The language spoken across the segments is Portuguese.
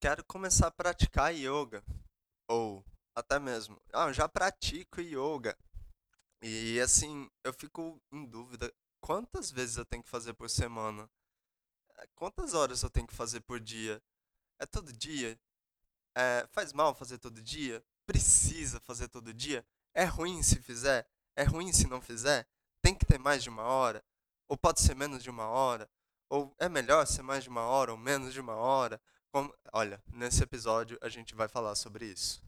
quero começar a praticar yoga. Ou até mesmo, ah, eu já pratico yoga. E assim, eu fico em dúvida quantas vezes eu tenho que fazer por semana? Eh, Quantas horas eu tenho que fazer por dia? É todo dia? É, faz mal fazer todo dia? Precisa fazer todo dia? É ruim se fizer? É ruim se não fizer? Tem que ter mais de uma hora? Ou pode ser menos de uma hora? Ou é melhor ser mais de uma hora ou menos de uma hora? Como- Olha, nesse episódio a gente vai falar sobre isso.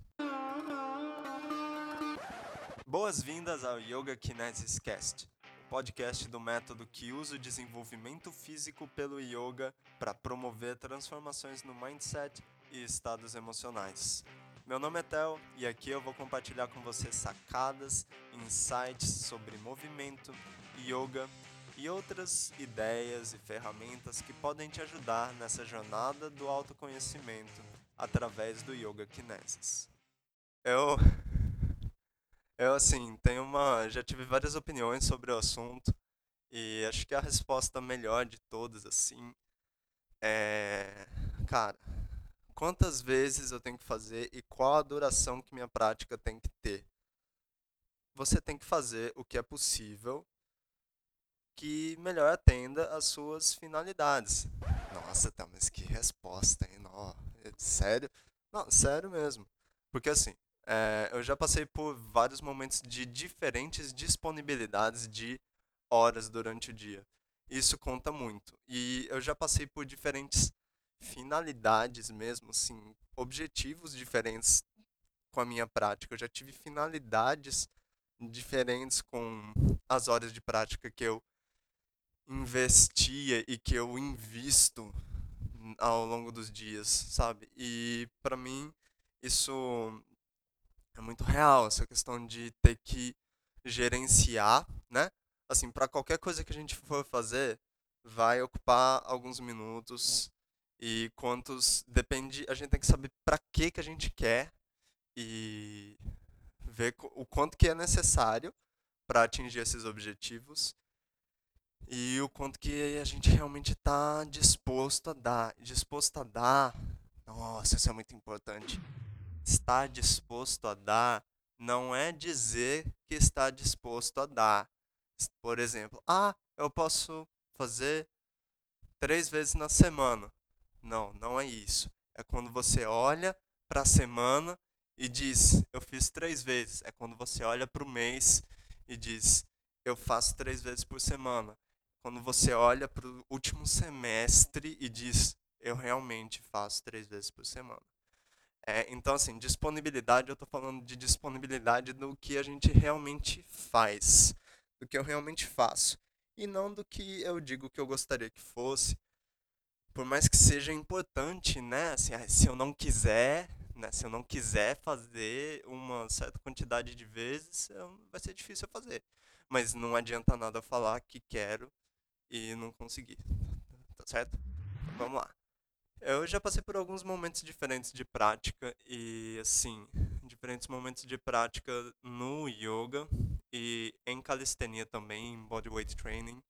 Boas-vindas ao Yoga Kinesis Cast, o podcast do método que usa o desenvolvimento físico pelo yoga para promover transformações no mindset e estados emocionais. Meu nome é Theo e aqui eu vou compartilhar com você sacadas, insights sobre movimento, yoga e outras ideias e ferramentas que podem te ajudar nessa jornada do autoconhecimento através do Yoga Kinesis. Eu eu, assim, tenho uma. Já tive várias opiniões sobre o assunto e acho que a resposta melhor de todas, assim, é. Cara, quantas vezes eu tenho que fazer e qual a duração que minha prática tem que ter? Você tem que fazer o que é possível que melhor atenda às suas finalidades. Nossa, tá, mas que resposta, hein? Nó, é sério? Não, sério mesmo. Porque assim, é, eu já passei por vários momentos de diferentes disponibilidades de horas durante o dia. Isso conta muito. E eu já passei por diferentes finalidades mesmo, assim, objetivos diferentes com a minha prática. Eu já tive finalidades diferentes com as horas de prática que eu investia e que eu invisto ao longo dos dias, sabe? E para mim isso é muito real, essa questão de ter que gerenciar, né? Assim, para qualquer coisa que a gente for fazer, vai ocupar alguns minutos e quantos depende, a gente tem que saber para que que a gente quer e ver o quanto que é necessário para atingir esses objetivos e o quanto que a gente realmente está disposto a dar. Disposto a dar, nossa, isso é muito importante. Estar disposto a dar não é dizer que está disposto a dar. Por exemplo, ah, eu posso fazer três vezes na semana. Não, não é isso. É quando você olha para a semana e diz, eu fiz três vezes. É quando você olha para o mês e diz, eu faço três vezes por semana. Quando você olha para o último semestre e diz, eu realmente faço três vezes por semana. É, então, assim, disponibilidade, eu estou falando de disponibilidade do que a gente realmente faz, do que eu realmente faço, e não do que eu digo que eu gostaria que fosse, por mais que seja importante, né? Assim, ah, se eu não quiser, né? Se eu não quiser fazer uma certa quantidade de vezes, vai ser difícil eu fazer. Mas não adianta nada falar que quero e não conseguir, tá certo? Então, vamos lá. Eu já passei por alguns momentos diferentes de prática e, assim, diferentes momentos de prática no yoga e em calistenia também, em bodyweight training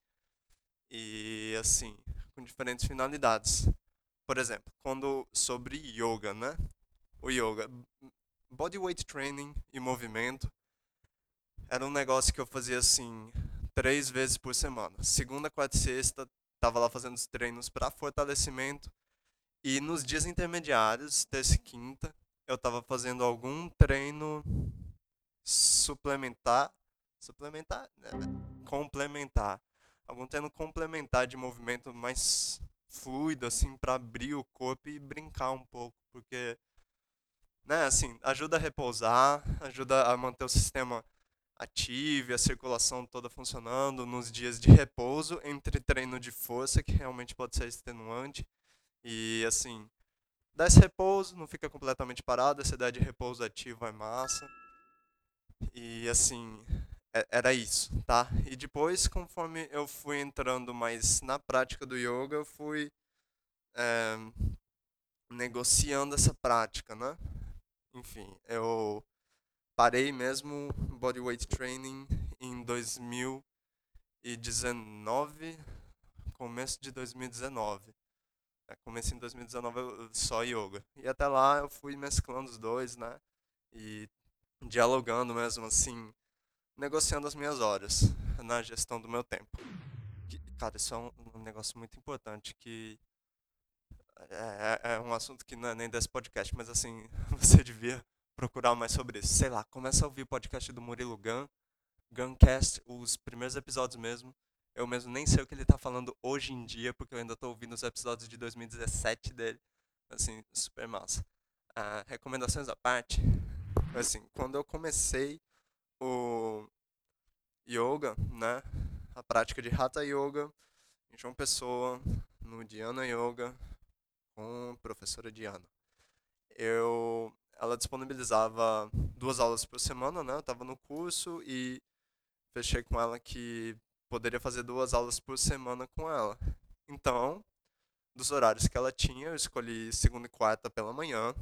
e, assim, com diferentes finalidades. Por exemplo, quando sobre yoga, né? O yoga, bodyweight training e movimento era um negócio que eu fazia assim três vezes por semana. Segunda, quarta e sexta, tava lá fazendo os treinos para fortalecimento e nos dias intermediários, terça e quinta, eu tava fazendo algum treino suplementar, suplementar, né, complementar, algum treino complementar de movimento mais fluido assim para abrir o corpo e brincar um pouco, porque né, assim, ajuda a repousar, ajuda a manter o sistema ativo e a circulação toda funcionando nos dias de repouso entre treino de força, que realmente pode ser extenuante, e assim, dá esse repouso, não fica completamente parado, essa ideia de repouso ativo é massa. E assim, é- era isso, tá? E depois, conforme eu fui entrando mais na prática do yoga, eu fui eh, negociando essa prática, né? Enfim, eu parei mesmo bodyweight training em 2019, começo de 2019. É, comecei em 2019 só yoga. E até lá eu fui mesclando os dois, né? E dialogando mesmo, assim, negociando as minhas horas na gestão do meu tempo. Cara, isso é um, um negócio muito importante que é, é, é, um assunto que não é nem desse podcast, mas assim, você devia procurar mais sobre isso. Sei lá, começa a ouvir o podcast do Murilo Gun, Guncast, os primeiros episódios mesmo. Eu mesmo nem sei o que ele tá falando hoje em dia, porque eu ainda tô ouvindo os episódios de 2017 dele. Assim, super massa. Ah, recomendações à parte. Assim, quando eu comecei o yoga, né? A prática de Hatha Yoga em João Pessoa, no Dhyana Yoga, com a professora Diana. Eu, ela disponibilizava duas aulas por semana, né? Eu estava no curso e fechei com ela que poderia fazer duas aulas por semana com ela. Então, dos horários que ela tinha, eu escolhi segunda e quarta pela manhã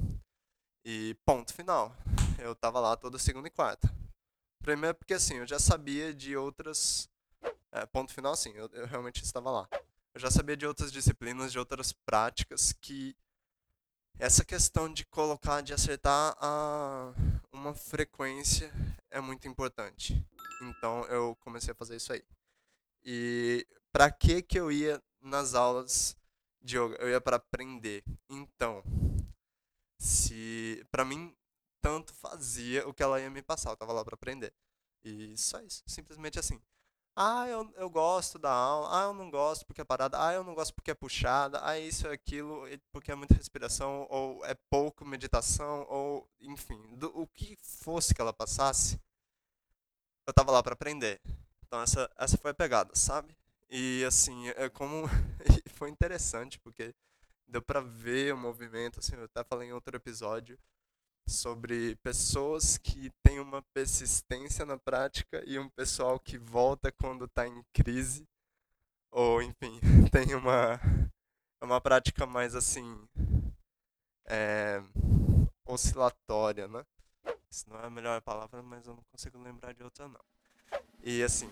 e ponto final. Eu tava lá toda segunda e quarta. Primeiro porque assim, eu já sabia de outras. É, ponto final, sim, eu, eu realmente estava lá. Eu já sabia de outras disciplinas, de outras práticas que essa questão de colocar, de acertar a, uma frequência é muito importante. Então eu comecei a fazer isso aí. E para que que eu ia nas aulas de yoga? Eu ia para aprender. Então, se para mim tanto fazia o que ela ia me passar, eu tava lá para aprender. E só isso, simplesmente assim. Ah, eu, eu gosto da aula. Ah, eu não gosto porque é parada. Ah, eu não gosto porque é puxada. Ah, isso é aquilo porque é muita respiração ou é pouco meditação ou enfim, do, o que fosse que ela passasse, eu tava lá para aprender. Então essa, essa foi a pegada, sabe? E assim, é como foi interessante porque deu para ver o movimento, assim, eu até falei em outro episódio sobre pessoas que têm uma persistência na prática e um pessoal que volta quando está em crise ou enfim, tem uma uma prática mais assim é, oscilatória, né? Isso não é a melhor palavra, mas eu não consigo lembrar de outra não. E assim,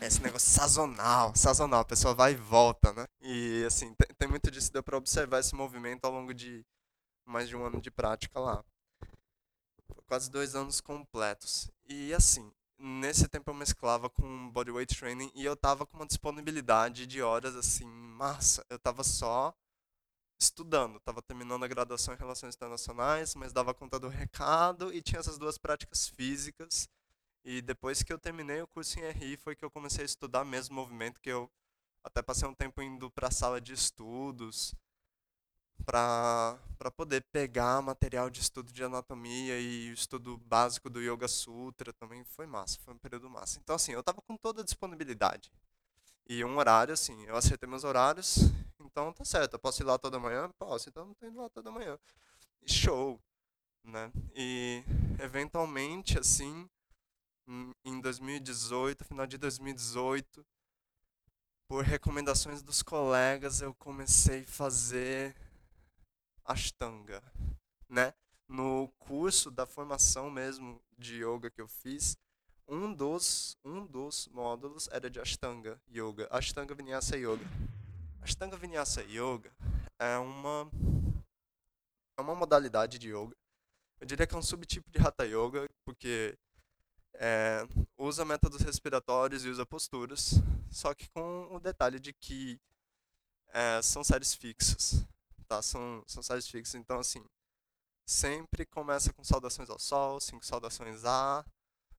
esse negócio sazonal, sazonal, a pessoa vai e volta, né? E assim, tem, tem muito disso, deu pra observar esse movimento ao longo de mais de um ano de prática lá. Quase dois anos completos. E assim, nesse tempo eu mesclava com bodyweight training e eu tava com uma disponibilidade de horas assim, massa. Eu tava só estudando, tava terminando a graduação em Relações Internacionais, mas dava conta do recado e tinha essas duas práticas físicas e depois que eu terminei o curso em RI foi que eu comecei a estudar mesmo movimento, que eu até passei um tempo indo para a sala de estudos para poder pegar material de estudo de anatomia e estudo básico do Yoga Sutra também foi massa, foi um período massa. Então assim, eu tava com toda a disponibilidade. E um horário assim, eu acertei meus horários, então tá certo, eu posso ir lá toda manhã? Posso, então não tô indo lá toda manhã. show, né? E eventualmente assim, em 2018, final de 2018, por recomendações dos colegas, eu comecei a fazer Ashtanga, né? No curso da formação mesmo de yoga que eu fiz, um dos um dos módulos era de Ashtanga Yoga, Ashtanga Vinyasa Yoga. Ashtanga Vinyasa Yoga é uma é uma modalidade de yoga. Eu diria que é um subtipo de Hatha Yoga, porque é, usa métodos respiratórios e usa posturas, só que com o detalhe de que é, são séries fixas, tá? São, são séries fixas, então assim, sempre começa com saudações ao sol, cinco saudações A,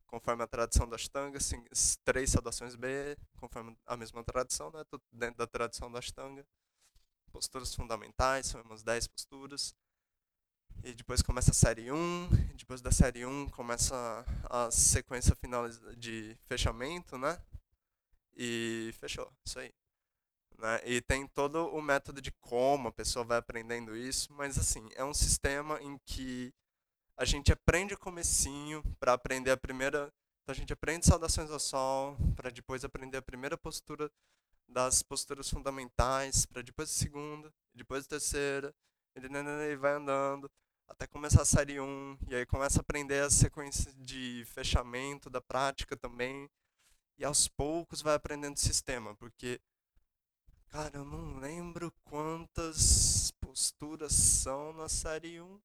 conforme a tradição das tangas, cinco, três saudações B, conforme a mesma tradição, né? Tudo dentro da tradição das tangas. Posturas fundamentais, são umas 10 posturas. E depois começa a série 1, depois da série 1 começa a sequência final de fechamento, né? E fechou, isso aí. Né? E tem todo o método de como a pessoa vai aprendendo isso, mas assim, é um sistema em que a gente aprende o comecinho para aprender a primeira, então a gente aprende saudações ao sol, para depois aprender a primeira postura das posturas fundamentais, para depois a segunda, depois a terceira, e vai andando até começar a série 1, e aí começa a aprender a sequência de fechamento da prática também, e aos poucos vai aprendendo o sistema, porque Cara, eu não lembro quantas posturas são na série 1.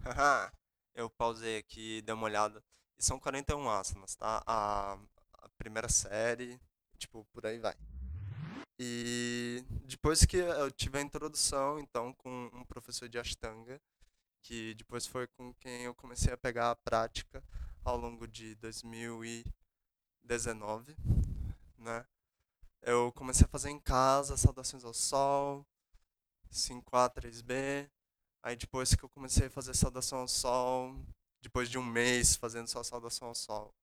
Haha, eu pausei aqui e dei uma olhada. E são 41 asanas, tá? A, a primeira série, tipo, por aí vai. E depois que eu tive a introdução, então, com um professor de Ashtanga, que depois foi com quem eu comecei a pegar a prática ao longo de 2019, né? Eu comecei a fazer em casa, saudações ao sol, 5A, 3B. Aí depois que eu comecei a fazer saudação ao sol, depois de um mês fazendo só saudação ao sol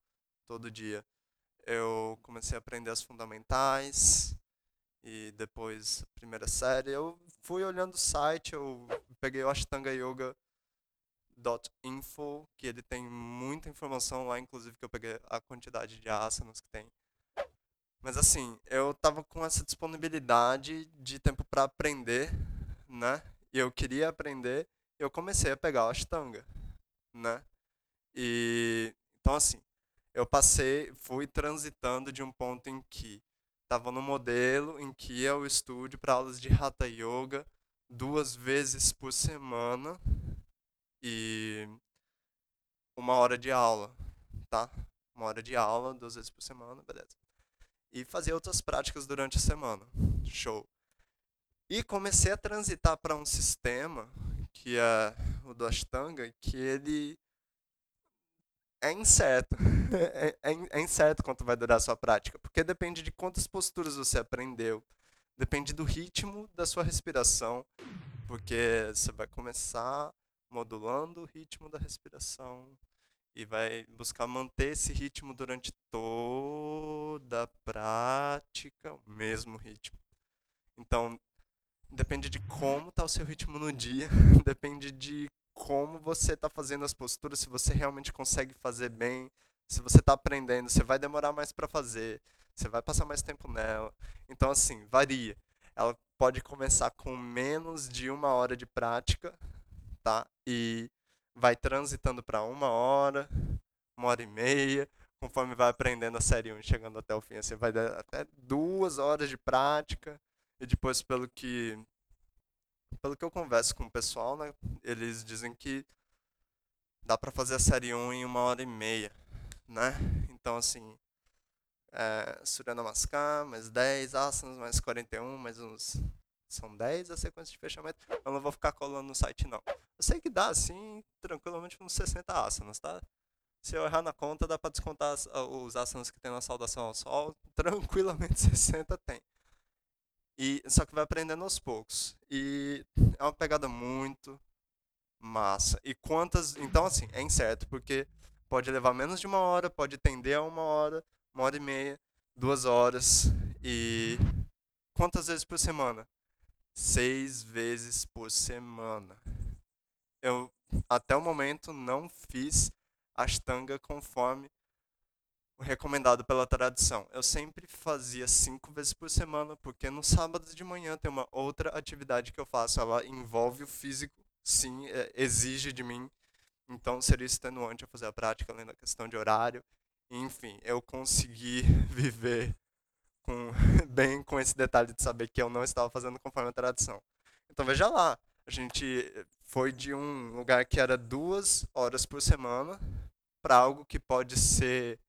todo dia, eu comecei a aprender as fundamentais e depois primeira série. Eu fui olhando o site, eu peguei o Ashtanga Yoga .info, que ele tem muita informação lá, inclusive que eu peguei a quantidade de asanas que tem. Mas assim, eu tava com essa disponibilidade de tempo para aprender, né? E eu queria aprender, eu comecei a pegar o Ashtanga, né? E então assim, eu passei, fui transitando de um ponto em que estava no modelo em que ia ao estúdio para aulas de Hatha Yoga duas vezes por semana e uma hora de aula, tá? Uma hora de aula, duas vezes por semana, beleza. E fazer outras práticas durante a semana. Show. E comecei a transitar para um sistema que é o do Ashtanga, que ele é incerto. É, é, é, incerto quanto vai durar a sua prática, porque depende de quantas posturas você aprendeu, depende do ritmo da sua respiração, porque você vai começar modulando o ritmo da respiração e vai buscar manter esse ritmo durante toda a prática, o mesmo ritmo. Então, depende de como está o seu ritmo no dia, depende de como você está fazendo as posturas, se você realmente consegue fazer bem, se você está aprendendo, você vai demorar mais para fazer, você vai passar mais tempo nela. Então, assim, varia. Ela pode começar com menos de uma hora de prática tá? E vai transitando para uma hora, uma hora e meia, conforme vai aprendendo a série 1 chegando até o fim. Você vai dar até duas horas de prática e depois pelo que pelo que eu converso com o pessoal, né, eles dizem que dá para fazer a série 1 em uma hora e meia, né? Então assim, é, Surya Namaskar, mais 10 asanas, mais 41, mais uns são 10 a sequência de fechamento. Eu não vou ficar colando no site, não. Eu sei que dá, assim, tranquilamente uns 60 asanas, tá? Se eu errar na conta, dá para descontar os asanas que tem na saudação ao sol. Tranquilamente 60 tem. E, só que vai aprendendo aos poucos. E é uma pegada muito massa. E quantas. Então, assim, é incerto, porque pode levar menos de uma hora, pode tender a uma hora, uma hora e meia, duas horas. E quantas vezes por semana? seis vezes por semana. Eu até o momento não fiz Ashtanga conforme o recomendado pela tradição. Eu sempre fazia cinco vezes por semana, porque no sábado de manhã tem uma outra atividade que eu faço. Ela envolve o físico, sim, é, exige de mim. Então seria extenuante eu fazer a prática, além da questão de horário. Enfim, eu consegui viver com, bem com esse detalhe de saber que eu não estava fazendo conforme a tradição. Então veja lá, a gente foi de um lugar que era duas horas por semana para algo que pode ser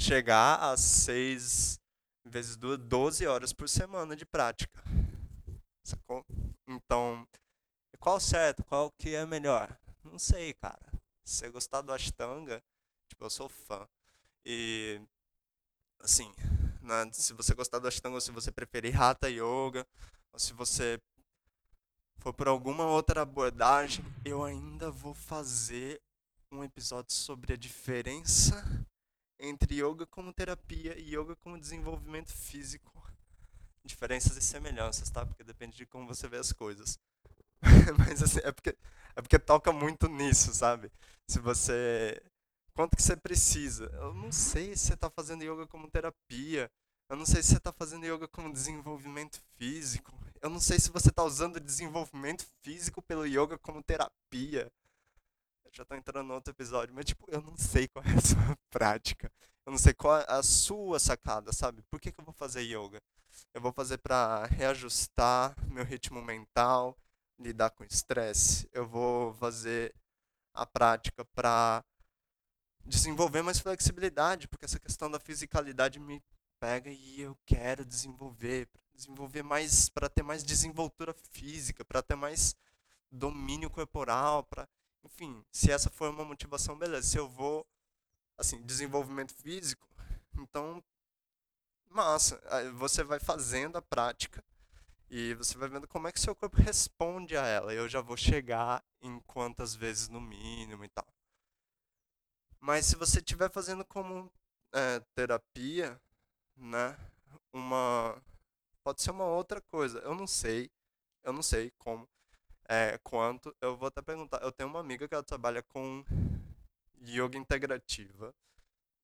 chegar a seis vezes duas, 12 horas por semana de prática. Sacou? Então, qual certo? Qual que é melhor? Não sei, cara. Se você gostar do Ashtanga, tipo, eu sou fã. E, assim, né? Se você gostar do Ashtanga, ou se você preferir Hatha Yoga, ou se você for por alguma outra abordagem, eu ainda vou fazer um episódio sobre a diferença entre yoga como terapia e yoga como desenvolvimento físico. Diferenças e semelhanças, tá? Porque depende de como você vê as coisas. Mas assim, é porque, é porque toca muito nisso, sabe? Se você quanto que você precisa. Eu não sei se você está fazendo yoga como terapia. Eu não sei se você está fazendo yoga como desenvolvimento físico. Eu não sei se você está usando desenvolvimento físico pelo yoga como terapia. Já tô entrando no outro episódio, mas tipo, eu não sei qual é a sua prática. Eu não sei qual é a sua sacada, sabe? Por que, que eu vou fazer yoga? Eu vou fazer para reajustar meu ritmo mental, lidar com estresse. Eu vou fazer a prática para desenvolver mais flexibilidade, porque essa questão da fisicalidade me pega e eu quero desenvolver, desenvolver mais para ter mais desenvoltura física, para ter mais domínio corporal, para enfim, se essa for uma motivação, beleza. Se eu vou assim, desenvolvimento físico, então massa, você vai fazendo a prática e você vai vendo como é que seu corpo responde a ela. Eu já vou chegar em quantas vezes no mínimo e tal. Mas se você estiver fazendo como é, terapia, né? Uma pode ser uma outra coisa. Eu não sei, eu não sei como, é, quanto. Eu vou até perguntar. Eu tenho uma amiga que ela trabalha com yoga integrativa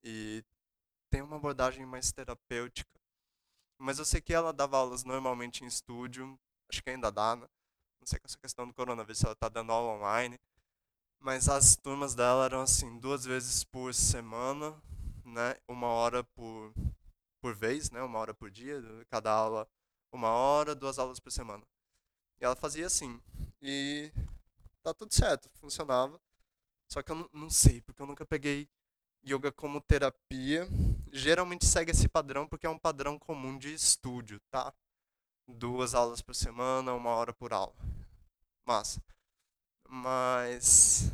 e tem uma abordagem mais terapêutica. Mas eu sei que ela dava aulas normalmente em estúdio, acho que ainda dá, né? Não sei com essa questão do coronavírus se ela tá dando aula online. Mas as turmas dela eram assim, duas vezes por semana, né? Uma hora por, por vez, né? Uma hora por dia, cada aula uma hora, duas aulas por semana. E ela fazia assim. E tá tudo certo, funcionava. Só que eu não, sei, porque eu nunca peguei yoga como terapia. Geralmente segue esse padrão porque é um padrão comum de estúdio, tá? Duas aulas por semana, uma hora por aula. Massa. Mas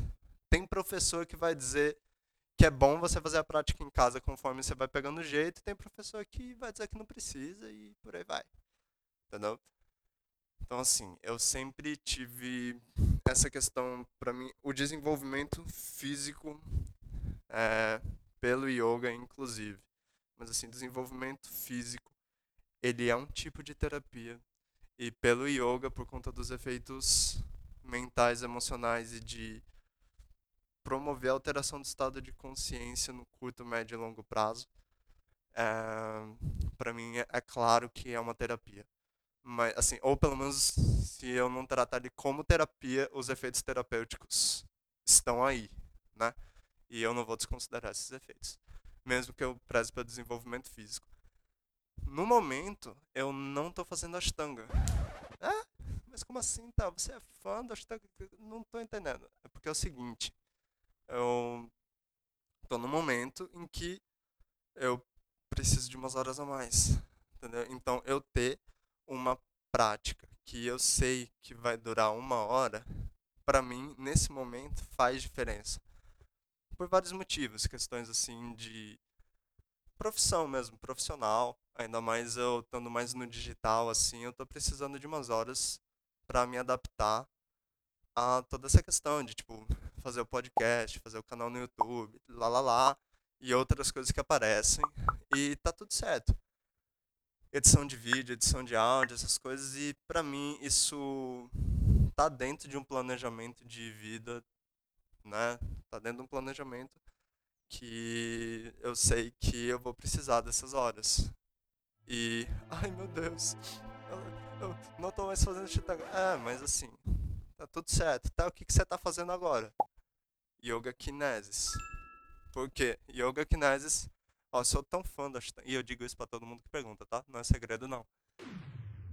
tem professor que vai dizer que é bom você fazer a prática em casa conforme você vai pegando jeito, e tem professor que vai dizer que não precisa e por aí vai. Entendeu? Então, assim, eu sempre tive essa questão, para mim, o desenvolvimento físico é, pelo yoga, inclusive. Mas assim, desenvolvimento físico, ele é um tipo de terapia. E pelo yoga, por conta dos efeitos mentais, emocionais e de promover a alteração do estado de consciência no curto, médio e longo prazo, é, para mim é, é claro que é uma terapia. Mas, assim, ou pelo menos se eu não tratar ele como terapia, os efeitos terapêuticos estão aí, né? E eu não vou desconsiderar esses efeitos, mesmo que eu preze pelo desenvolvimento físico. No momento, eu não estou fazendo Ashtanga. É? Mas como assim, tá? Você é fã do Ashtanga? Não estou entendendo. É porque é o seguinte, eu estou no momento em que eu preciso de umas horas a mais, entendeu? Então, eu ter uma prática que eu sei que vai durar uma hora, para mim, nesse momento, faz diferença por vários motivos, questões assim de profissão mesmo, profissional, ainda mais eu estando mais no digital assim, eu tô precisando de umas horas para me adaptar a toda essa questão de tipo fazer o podcast, fazer o canal no YouTube, lá lá lá e outras coisas que aparecem e tá tudo certo. Edição de vídeo, edição de áudio, essas coisas e para mim isso tá dentro de um planejamento de vida né? Tá dentro de um planejamento que eu sei que eu vou precisar dessas horas. E, ai meu Deus, eu, eu não tô mais fazendo chitanga. É, mas assim, tá tudo certo. Tá, o que, que você tá fazendo agora? Yoga Kinesis. Por quê? Yoga Kinesis, ó, eu sou tão fã da e eu digo isso pra todo mundo que pergunta, tá? Não é segredo não.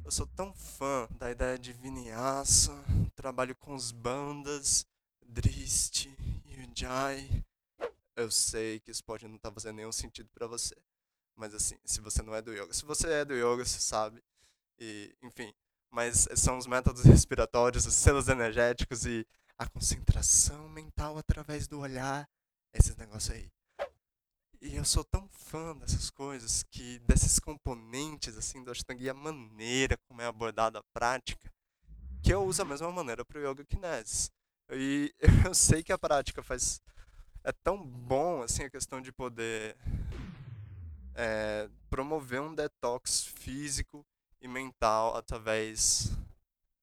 Eu sou tão fã da ideia de vinyasa, trabalho com os bandas, Driste, Yunjai. Eu sei que isso pode não estar tá fazendo nenhum sentido para você. Mas assim, se você não é do yoga. Se você é do yoga, você sabe. E, enfim. Mas são os métodos respiratórios, os selos energéticos e a concentração mental através do olhar. Esses negócios aí. E eu sou tão fã dessas coisas, que desses componentes assim do Ashtanga e a maneira como é abordada a prática, que eu uso a mesma maneira para o Yoga Kinesis. E eu sei que a prática faz. É tão bom assim a questão de poder é, promover um detox físico e mental através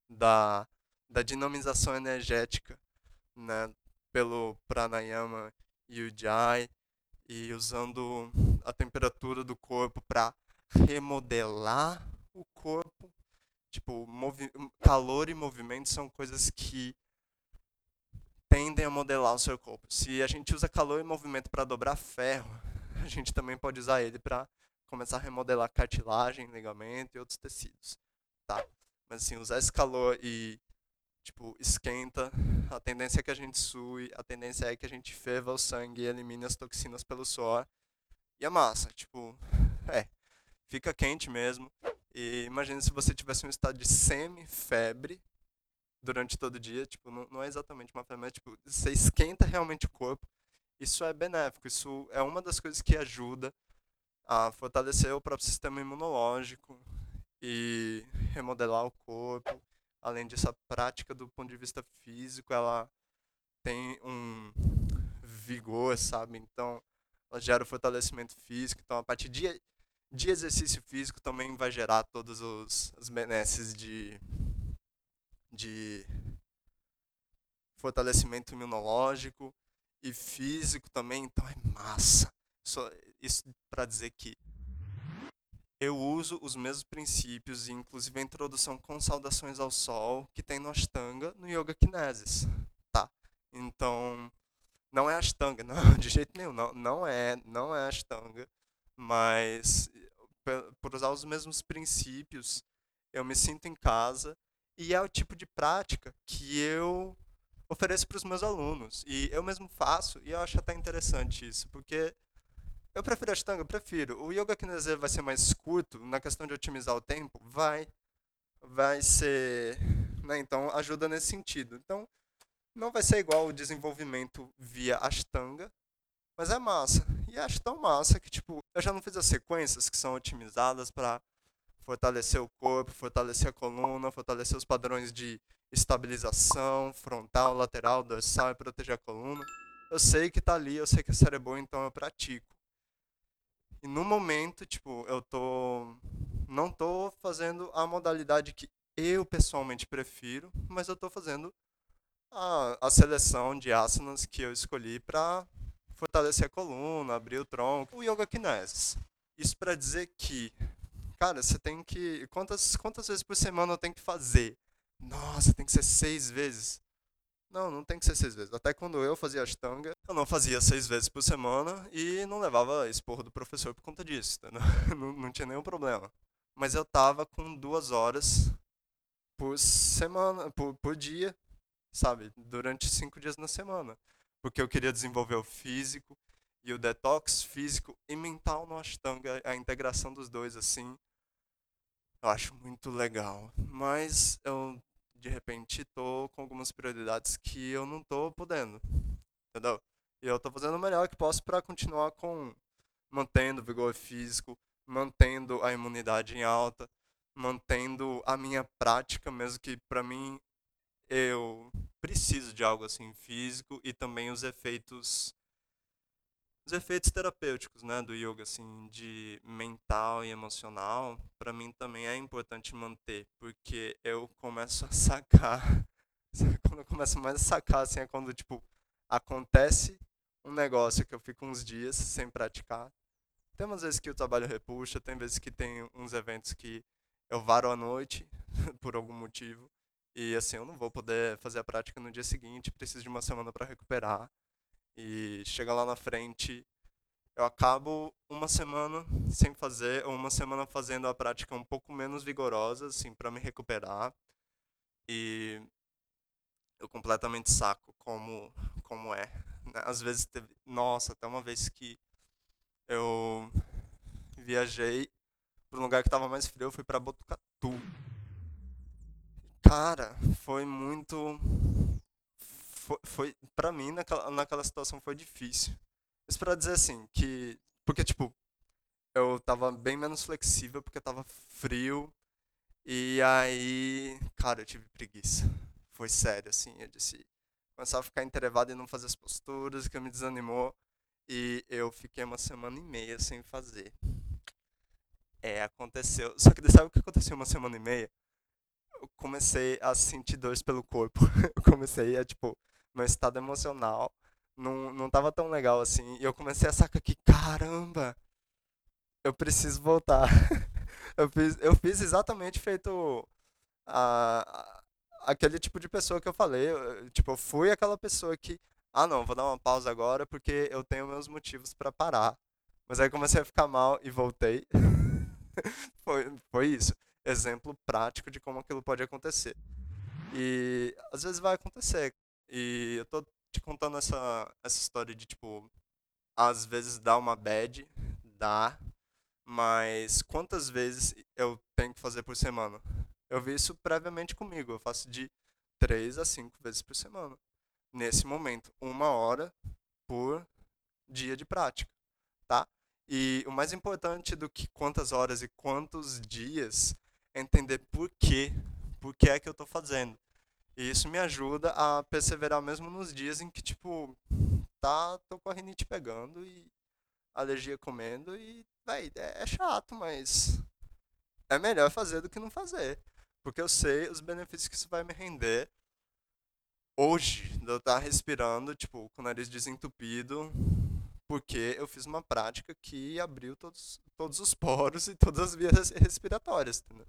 da, da dinamização energética né, pelo pranayama e o jai e usando a temperatura do corpo para remodelar o corpo. Tipo, calor e movimento são coisas que tendem a modelar o seu corpo. Se a gente usa calor e movimento para dobrar ferro, a gente também pode usar ele para começar a remodelar cartilagem, ligamento e outros tecidos, tá? Mas assim, usar esse calor e tipo, esquenta, a tendência é que a gente sue, a tendência é que a gente ferva o sangue e elimine as toxinas pelo suor. E a massa, tipo, é, fica quente mesmo. E imagine se você tivesse um estado de semi-febre durante todo o dia, tipo, não, não é exatamente uma febre, mas tipo, você esquenta realmente o corpo. Isso é benéfico, isso é uma das coisas que ajuda a fortalecer o próprio sistema imunológico e remodelar o corpo além disso, a prática do ponto de vista físico, ela tem um vigor, sabe? Então, ela gera o fortalecimento físico. Então, a partir de, de exercício físico também vai gerar todos os, os benesses de, de fortalecimento imunológico e físico também. Então, é massa. Só, isso para dizer que eu uso os mesmos princípios, inclusive a introdução com saudações ao sol, que tem no Ashtanga, no Yoga Kinesis, tá? Então, não é Ashtanga, não, de jeito nenhum, não, não é, não é Ashtanga, mas por usar os mesmos princípios, eu me sinto em casa e é o tipo de prática que eu ofereço para os meus alunos. E eu mesmo faço, e eu acho até interessante isso, porque eu prefiro Ashtanga? Prefiro. O Yoga Kinesia vai ser mais curto, na questão de otimizar o tempo? Vai. Vai ser... Né? Então, ajuda nesse sentido. Então, não vai ser igual o desenvolvimento via Ashtanga, mas é massa. E acho tão massa que, tipo, eu já não fiz as sequências que são otimizadas para fortalecer o corpo, fortalecer a coluna, fortalecer os padrões de estabilização frontal, lateral, dorsal e proteger a coluna. Eu sei que tá ali, eu sei que é cérebro, então eu pratico. E no momento, tipo, eu tô não tô fazendo a modalidade que eu pessoalmente prefiro, mas eu tô fazendo a, a seleção de asanas que eu escolhi para fortalecer a coluna, abrir o tronco, o yoga kinesis. Isso para dizer que, cara, você tem que quantas quantas vezes por semana eu tenho que fazer? Nossa, tem que ser seis vezes. Não, não tem que ser seis vezes. Até quando eu fazia Ashtanga, eu não fazia seis vezes por semana e não levava esporro do professor por conta disso. Não, não tinha nenhum problema. Mas eu tava com duas horas por semana, por, por dia, sabe? Durante cinco dias na semana. Porque eu queria desenvolver o físico e o detox físico e mental no Ashtanga, a integração dos dois, assim. Eu acho muito legal. Mas eu de repente tô com algumas prioridades que eu não tô podendo, entendeu? E eu tô fazendo o melhor que posso para continuar com mantendo o vigor físico, mantendo a imunidade em alta, mantendo a minha prática, mesmo que para mim eu preciso de algo assim físico e também os efeitos os efeitos terapêuticos, né, do yoga, assim, de mental e emocional, para mim também é importante manter, porque eu começo a sacar, quando eu começo mais a sacar, assim, é quando, tipo, acontece um negócio que eu fico uns dias sem praticar. Tem umas vezes que o trabalho repuxa, tem vezes que tem uns eventos que eu varo à noite, por algum motivo, e assim, eu não vou poder fazer a prática no dia seguinte, preciso de uma semana para recuperar e chega lá na frente, eu acabo uma semana sem fazer, ou uma semana fazendo a prática um pouco menos vigorosa, assim, para me recuperar. E eu completamente saco como, como é. Né? Às vezes teve. Nossa, até uma vez que eu viajei para um lugar que estava mais frio, eu fui para Botucatu. Cara, foi muito foi, foi para mim naquela, naquela situação foi difícil. Mas para dizer assim que porque tipo eu tava bem menos flexível porque tava frio e aí, cara, eu tive preguiça. Foi sério assim, eu disse, começava a ficar entrevado e não fazer as posturas, que me desanimou e eu fiquei uma semana e meia sem fazer. É, aconteceu. Só que sabe o que aconteceu uma semana e meia? Eu comecei a sentir dores pelo corpo. Eu comecei a, tipo, meu estado emocional não, não tão legal assim. E eu comecei a sacar que, caramba, eu preciso voltar. eu, fiz, eu fiz exatamente feito a, aquele tipo de pessoa que eu falei, eu, tipo, eu fui aquela pessoa que, ah, não, vou dar uma pausa agora porque eu tenho meus motivos para parar. Mas aí comecei a ficar mal e voltei. foi, foi isso. Exemplo prático de como aquilo pode acontecer. E às vezes vai acontecer. E eu tô te contando essa, essa história de, tipo, às vezes dá uma bad, dá, mas quantas vezes eu tenho que fazer por semana? Eu vi isso previamente comigo. Eu faço de 3 a 5 vezes por semana. Nesse momento, uma hora por dia de prática, tá? E o mais importante do que quantas horas e quantos dias é entender por quê, por que é que eu estou fazendo. E isso me ajuda a perseverar mesmo nos dias em que, tipo, tá, tô com a rinite pegando e alergia comendo e, véi, é, é chato, mas é melhor fazer do que não fazer. Porque eu sei os benefícios que isso vai me render hoje, de eu estar respirando, tipo, com o nariz desentupido, porque eu fiz uma prática que abriu todos, todos os poros e todas as vias respiratórias. Entendeu?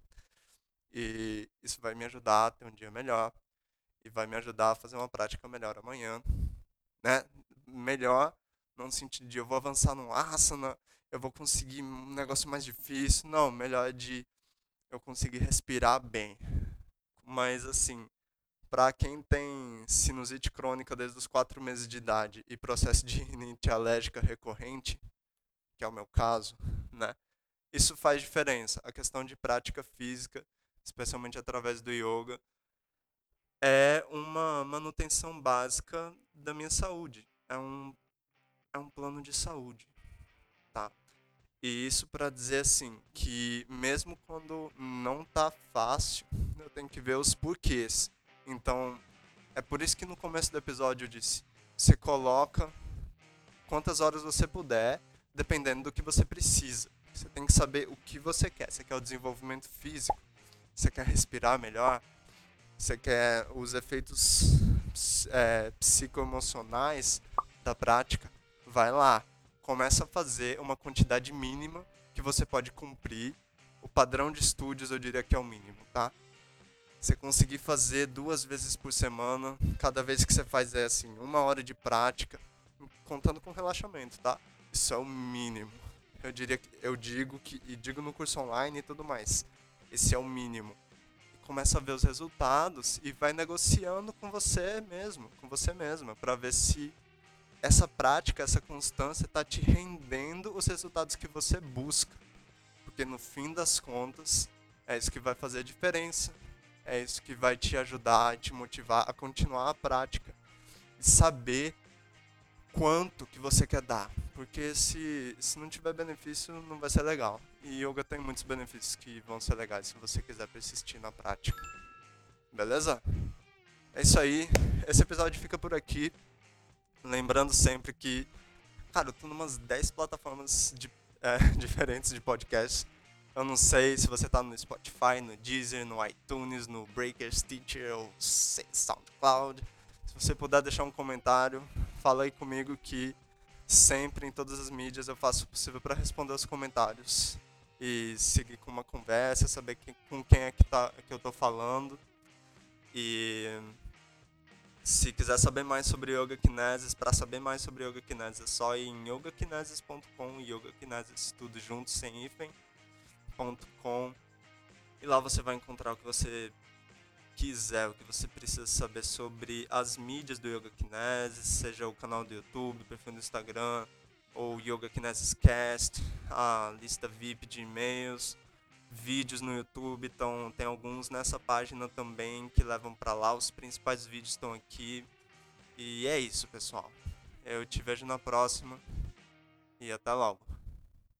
E isso vai me ajudar a ter um dia melhor e vai me ajudar a fazer uma prática melhor amanhã, né? Melhor não no sentido de eu vou avançar no asana, eu vou conseguir um negócio mais difícil, não, melhor de eu conseguir respirar bem. Mas assim, para quem tem sinusite crônica desde os quatro meses de idade e processo de rinite alérgica recorrente, que é o meu caso, né? Isso faz diferença. A questão de prática física, especialmente através do yoga, é uma manutenção básica da minha saúde. É um, é um plano de saúde, tá? E isso para dizer assim, que mesmo quando não tá fácil, eu tenho que ver os porquês. Então, é por isso que no começo do episódio eu disse, você coloca quantas horas você puder, dependendo do que você precisa. Você tem que saber o que você quer. Você quer o desenvolvimento físico? Você quer respirar melhor? Você quer os efeitos é, psicoemocionais da prática, vai lá. Começa a fazer uma quantidade mínima que você pode cumprir. O padrão de estúdios eu diria que é o mínimo, tá? Você conseguir fazer duas vezes por semana, cada vez que você faz é assim, uma hora de prática, contando com relaxamento, tá? Isso é o mínimo. Eu diria eu digo que e digo no curso online e tudo mais. Esse é o mínimo começa a ver os resultados e vai negociando com você mesmo, com você mesma, para ver se essa prática, essa constância está te rendendo os resultados que você busca. Porque no fim das contas, é isso que vai fazer a diferença. É isso que vai te ajudar, te motivar a continuar a prática. E saber quanto que você quer dar. Porque se, se não tiver benefício, não vai ser legal. E yoga tem muitos benefícios que vão ser legais se você quiser persistir na prática. Beleza? É isso aí. Esse episódio fica por aqui. Lembrando sempre que, cara, eu tô numas 10 plataformas de, é, diferentes de podcast. Eu não sei se você tá no Spotify, no Deezer, no iTunes, no Breaker, Stitcher ou SoundCloud. Se você puder deixar um comentário, fala aí comigo que sempre em todas as mídias eu faço o possível para responder os comentários e seguir com uma conversa, saber quem, com quem é que, tá, que eu estou falando. E se quiser saber mais sobre Yoga Kinesis, para saber mais sobre Yoga Kinesis é só ir em yogakinesis.com, Yoga Kinesis tudo junto, sem hífen.com. E lá você vai encontrar o que você quiser, o que você precisa saber sobre as mídias do Yoga Kinesis, seja o canal do YouTube, o perfil do Instagram, ou Yoga Kinesis Cast, a lista VIP de e-mails, vídeos no YouTube, então tem alguns nessa página também que levam para lá, os principais vídeos estão aqui. E é isso, pessoal. Eu te vejo na próxima e até logo.